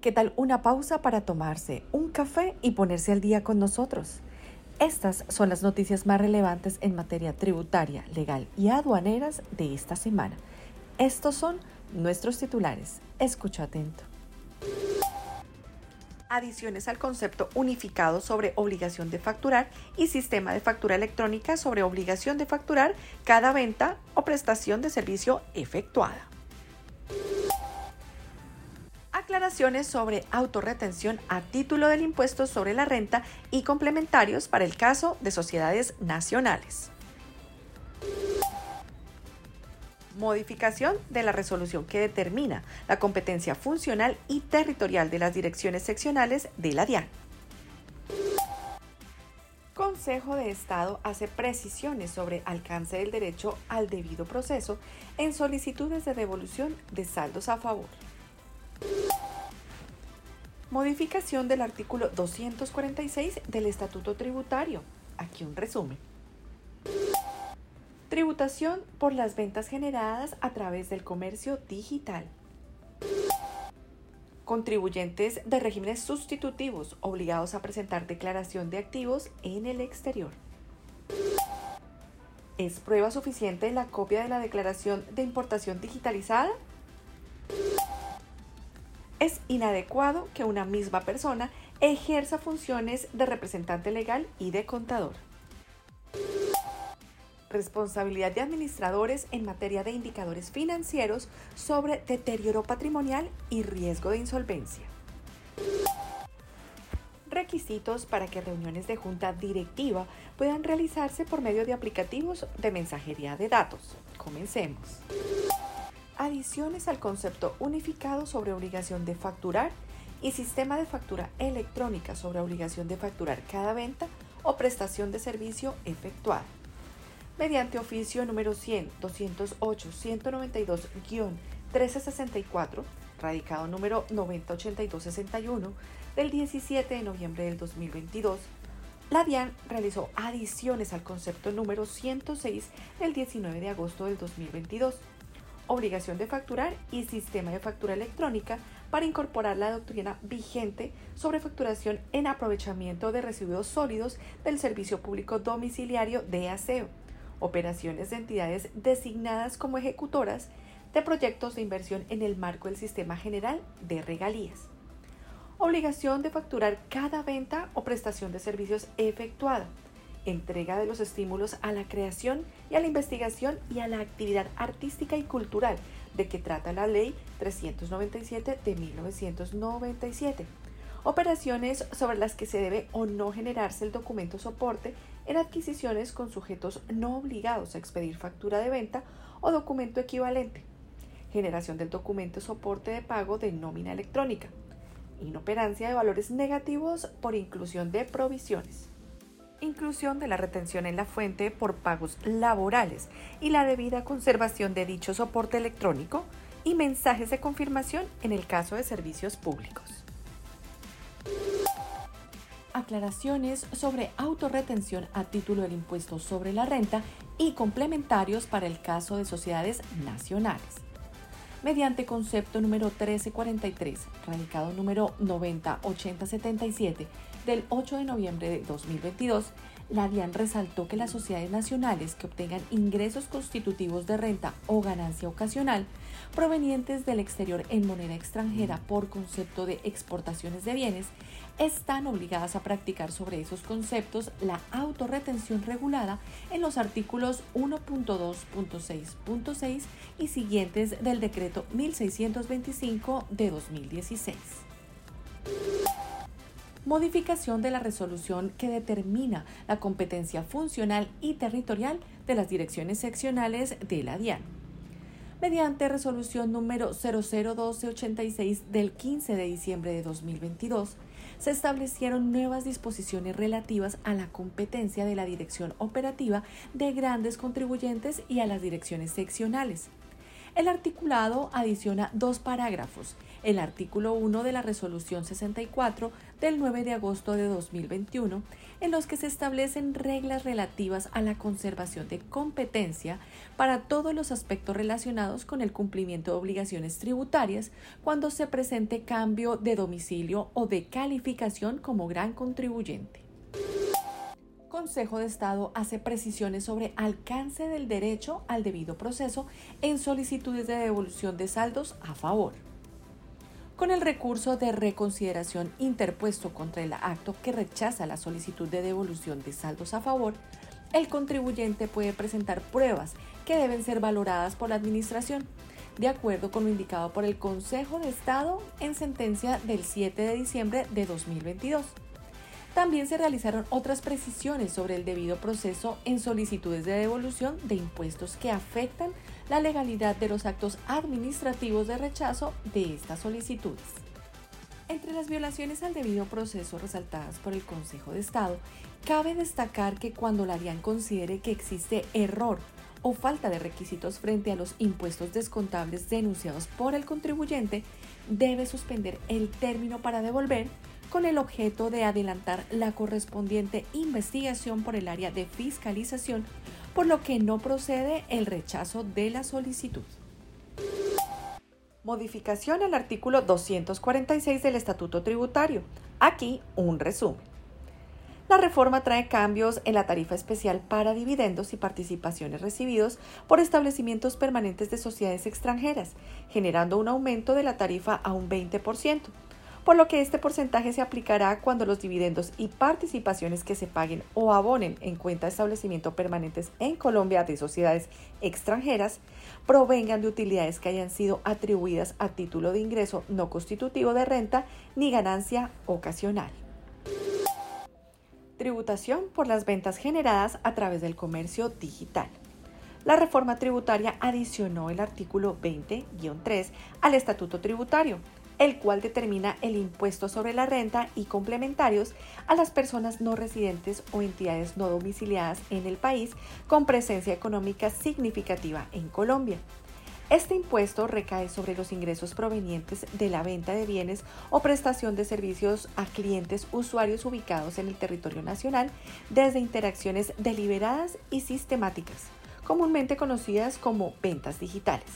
¿Qué tal una pausa para tomarse un café y ponerse al día con nosotros? Estas son las noticias más relevantes en materia tributaria, legal y aduaneras de esta semana. Estos son nuestros titulares. Escucha atento. Adiciones al concepto unificado sobre obligación de facturar y sistema de factura electrónica sobre obligación de facturar cada venta o prestación de servicio efectuada aclaraciones sobre autorretención a título del impuesto sobre la renta y complementarios para el caso de sociedades nacionales. Modificación de la resolución que determina la competencia funcional y territorial de las direcciones seccionales de la DIAN. Consejo de Estado hace precisiones sobre alcance del derecho al debido proceso en solicitudes de devolución de saldos a favor. Modificación del artículo 246 del Estatuto Tributario. Aquí un resumen. Tributación por las ventas generadas a través del comercio digital. Contribuyentes de regímenes sustitutivos obligados a presentar declaración de activos en el exterior. ¿Es prueba suficiente la copia de la declaración de importación digitalizada? Es inadecuado que una misma persona ejerza funciones de representante legal y de contador. Responsabilidad de administradores en materia de indicadores financieros sobre deterioro patrimonial y riesgo de insolvencia. Requisitos para que reuniones de junta directiva puedan realizarse por medio de aplicativos de mensajería de datos. Comencemos adiciones al concepto unificado sobre obligación de facturar y sistema de factura electrónica sobre obligación de facturar cada venta o prestación de servicio efectuada. Mediante oficio número 100 208 192-1364, radicado número 908261 del 17 de noviembre del 2022, la DIAN realizó adiciones al concepto número 106 del 19 de agosto del 2022 obligación de facturar y sistema de factura electrónica para incorporar la doctrina vigente sobre facturación en aprovechamiento de residuos sólidos del Servicio Público Domiciliario de aseo, operaciones de entidades designadas como ejecutoras de proyectos de inversión en el marco del Sistema General de Regalías. Obligación de facturar cada venta o prestación de servicios efectuada entrega de los estímulos a la creación y a la investigación y a la actividad artística y cultural de que trata la Ley 397 de 1997. Operaciones sobre las que se debe o no generarse el documento soporte en adquisiciones con sujetos no obligados a expedir factura de venta o documento equivalente. Generación del documento soporte de pago de nómina electrónica. Inoperancia de valores negativos por inclusión de provisiones inclusión de la retención en la fuente por pagos laborales y la debida conservación de dicho soporte electrónico y mensajes de confirmación en el caso de servicios públicos. Aclaraciones sobre autorretención a título del impuesto sobre la renta y complementarios para el caso de sociedades nacionales. Mediante concepto número 1343, radicado número 908077 del 8 de noviembre de 2022, la DIAN resaltó que las sociedades nacionales que obtengan ingresos constitutivos de renta o ganancia ocasional provenientes del exterior en moneda extranjera por concepto de exportaciones de bienes están obligadas a practicar sobre esos conceptos la autorretención regulada en los artículos 1.2.6.6 y siguientes del decreto 1625 de 2016 modificación de la resolución que determina la competencia funcional y territorial de las direcciones seccionales de la DIAN. Mediante resolución número 001286 del 15 de diciembre de 2022, se establecieron nuevas disposiciones relativas a la competencia de la dirección operativa de grandes contribuyentes y a las direcciones seccionales El articulado adiciona dos parágrafos, el artículo 1 de la resolución 64 del 9 de agosto de 2021, en los que se establecen reglas relativas a la conservación de competencia para todos los aspectos relacionados con el cumplimiento de obligaciones tributarias cuando se presente cambio de domicilio o de calificación como gran contribuyente. Consejo de Estado hace precisiones sobre alcance del derecho al debido proceso en solicitudes de devolución de saldos a favor con el recurso de reconsideración interpuesto contra el acto que rechaza la solicitud de devolución de saldos a favor, el contribuyente puede presentar pruebas que deben ser valoradas por la Administración, de acuerdo con lo indicado por el Consejo de Estado en sentencia del 7 de diciembre de 2022. También se realizaron otras precisiones sobre el debido proceso en solicitudes de devolución de impuestos que afectan la legalidad de los actos administrativos de rechazo de estas solicitudes. Entre las violaciones al debido proceso resaltadas por el Consejo de Estado, cabe destacar que cuando la DIAN considere que existe error o falta de requisitos frente a los impuestos descontables denunciados por el contribuyente, debe suspender el término para devolver con el objeto de adelantar la correspondiente investigación por el área de fiscalización, por lo que no procede el rechazo de la solicitud. Modificación al artículo 246 del Estatuto Tributario. Aquí un resumen. La reforma trae cambios en la tarifa especial para dividendos y participaciones recibidos por establecimientos permanentes de sociedades extranjeras, generando un aumento de la tarifa a un 20% por lo que este porcentaje se aplicará cuando los dividendos y participaciones que se paguen o abonen en cuenta de establecimiento permanentes en Colombia de sociedades extranjeras provengan de utilidades que hayan sido atribuidas a título de ingreso no constitutivo de renta ni ganancia ocasional. Tributación por las ventas generadas a través del comercio digital. La reforma tributaria adicionó el artículo 20-3 al Estatuto Tributario, el cual determina el impuesto sobre la renta y complementarios a las personas no residentes o entidades no domiciliadas en el país con presencia económica significativa en Colombia. Este impuesto recae sobre los ingresos provenientes de la venta de bienes o prestación de servicios a clientes usuarios ubicados en el territorio nacional desde interacciones deliberadas y sistemáticas, comúnmente conocidas como ventas digitales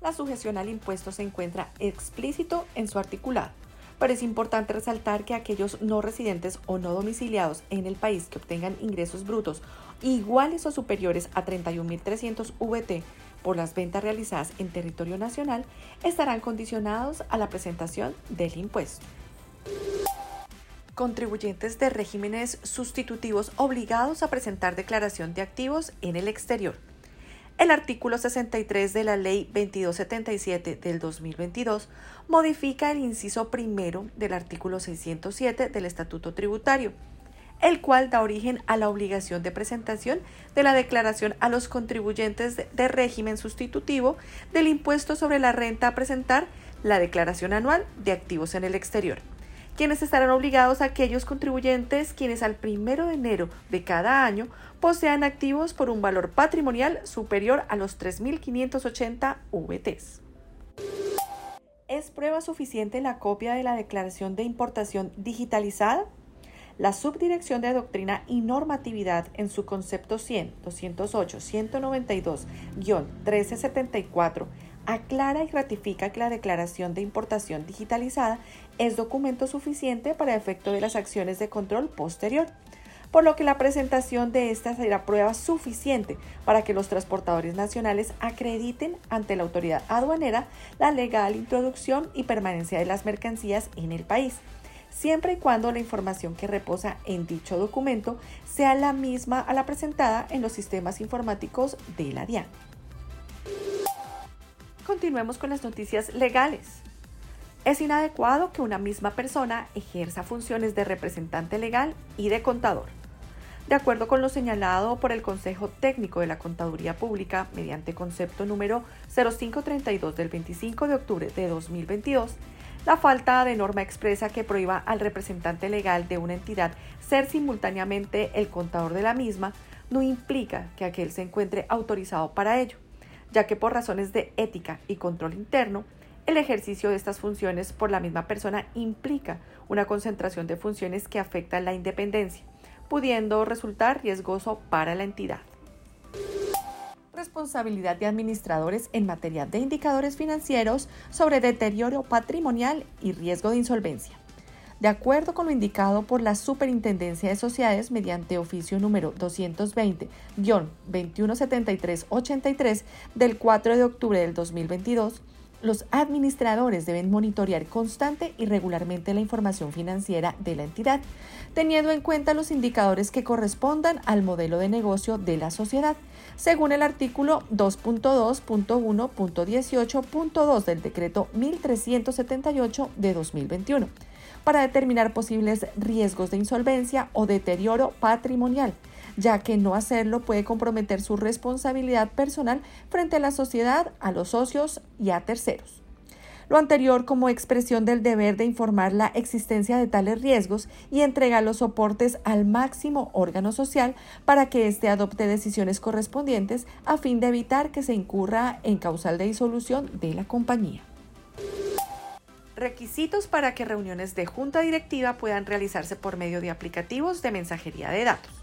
la sujeción al impuesto se encuentra explícito en su articulado, pero es importante resaltar que aquellos no residentes o no domiciliados en el país que obtengan ingresos brutos iguales o superiores a 31.300 VT por las ventas realizadas en territorio nacional estarán condicionados a la presentación del impuesto. Contribuyentes de regímenes sustitutivos obligados a presentar declaración de activos en el exterior. El artículo 63 de la Ley 2277 del 2022 modifica el inciso primero del artículo 607 del Estatuto Tributario, el cual da origen a la obligación de presentación de la declaración a los contribuyentes de régimen sustitutivo del impuesto sobre la renta a presentar la declaración anual de activos en el exterior quienes estarán obligados a aquellos contribuyentes quienes al primero de enero de cada año posean activos por un valor patrimonial superior a los 3.580 VTs. ¿Es prueba suficiente la copia de la declaración de importación digitalizada? La Subdirección de Doctrina y Normatividad en su concepto 100, 208, 192-1374 aclara y ratifica que la declaración de importación digitalizada es documento suficiente para efecto de las acciones de control posterior, por lo que la presentación de esta será prueba suficiente para que los transportadores nacionales acrediten ante la autoridad aduanera la legal introducción y permanencia de las mercancías en el país siempre y cuando la información que reposa en dicho documento sea la misma a la presentada en los sistemas informáticos de la DIAN. Continuemos con las noticias legales. Es inadecuado que una misma persona ejerza funciones de representante legal y de contador. De acuerdo con lo señalado por el Consejo Técnico de la Contaduría Pública mediante concepto número 0532 del 25 de octubre de 2022, la falta de norma expresa que prohíba al representante legal de una entidad ser simultáneamente el contador de la misma no implica que aquel se encuentre autorizado para ello ya que por razones de ética y control interno, el ejercicio de estas funciones por la misma persona implica una concentración de funciones que afectan la independencia, pudiendo resultar riesgoso para la entidad. Responsabilidad de administradores en materia de indicadores financieros sobre deterioro patrimonial y riesgo de insolvencia. De acuerdo con lo indicado por la Superintendencia de Sociedades mediante oficio número 220-217383 del 4 de octubre del 2022, los administradores deben monitorear constante y regularmente la información financiera de la entidad, teniendo en cuenta los indicadores que correspondan al modelo de negocio de la sociedad, según el artículo 2.2.1.18.2 del decreto 1378 de 2021 para determinar posibles riesgos de insolvencia o deterioro patrimonial, ya que no hacerlo puede comprometer su responsabilidad personal frente a la sociedad, a los socios y a terceros. Lo anterior como expresión del deber de informar la existencia de tales riesgos y entregar los soportes al máximo órgano social para que éste adopte decisiones correspondientes a fin de evitar que se incurra en causal de disolución de la compañía. Requisitos para que reuniones de junta directiva puedan realizarse por medio de aplicativos de mensajería de datos.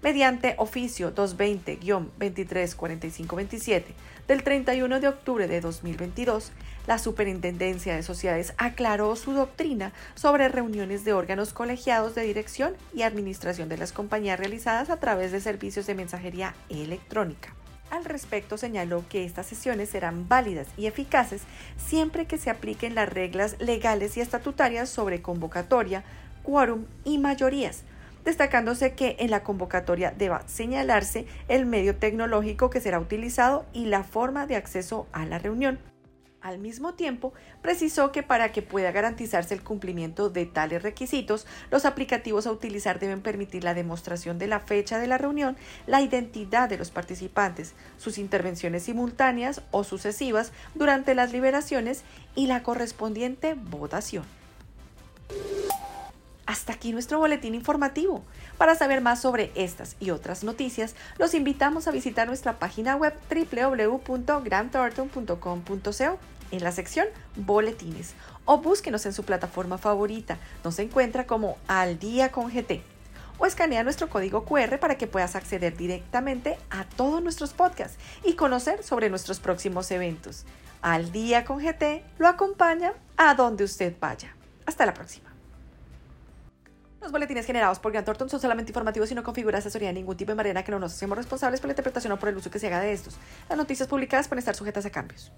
Mediante oficio 220-234527 del 31 de octubre de 2022, la Superintendencia de Sociedades aclaró su doctrina sobre reuniones de órganos colegiados de dirección y administración de las compañías realizadas a través de servicios de mensajería electrónica. Al respecto señaló que estas sesiones serán válidas y eficaces siempre que se apliquen las reglas legales y estatutarias sobre convocatoria, quórum y mayorías, destacándose que en la convocatoria deba señalarse el medio tecnológico que será utilizado y la forma de acceso a la reunión. Al mismo tiempo, precisó que para que pueda garantizarse el cumplimiento de tales requisitos, los aplicativos a utilizar deben permitir la demostración de la fecha de la reunión, la identidad de los participantes, sus intervenciones simultáneas o sucesivas durante las liberaciones y la correspondiente votación. Hasta aquí nuestro boletín informativo. Para saber más sobre estas y otras noticias, los invitamos a visitar nuestra página web www.grandthornton.com.co en la sección Boletines o búsquenos en su plataforma favorita. Nos encuentra como Al Día con GT o escanea nuestro código QR para que puedas acceder directamente a todos nuestros podcasts y conocer sobre nuestros próximos eventos. Al Día con GT lo acompaña a donde usted vaya. Hasta la próxima. Los boletines generados por Grant Thornton son solamente informativos y no configuran asesoría de ningún tipo de manera que no nos hacemos responsables por la interpretación o por el uso que se haga de estos. Las noticias publicadas pueden estar sujetas a cambios.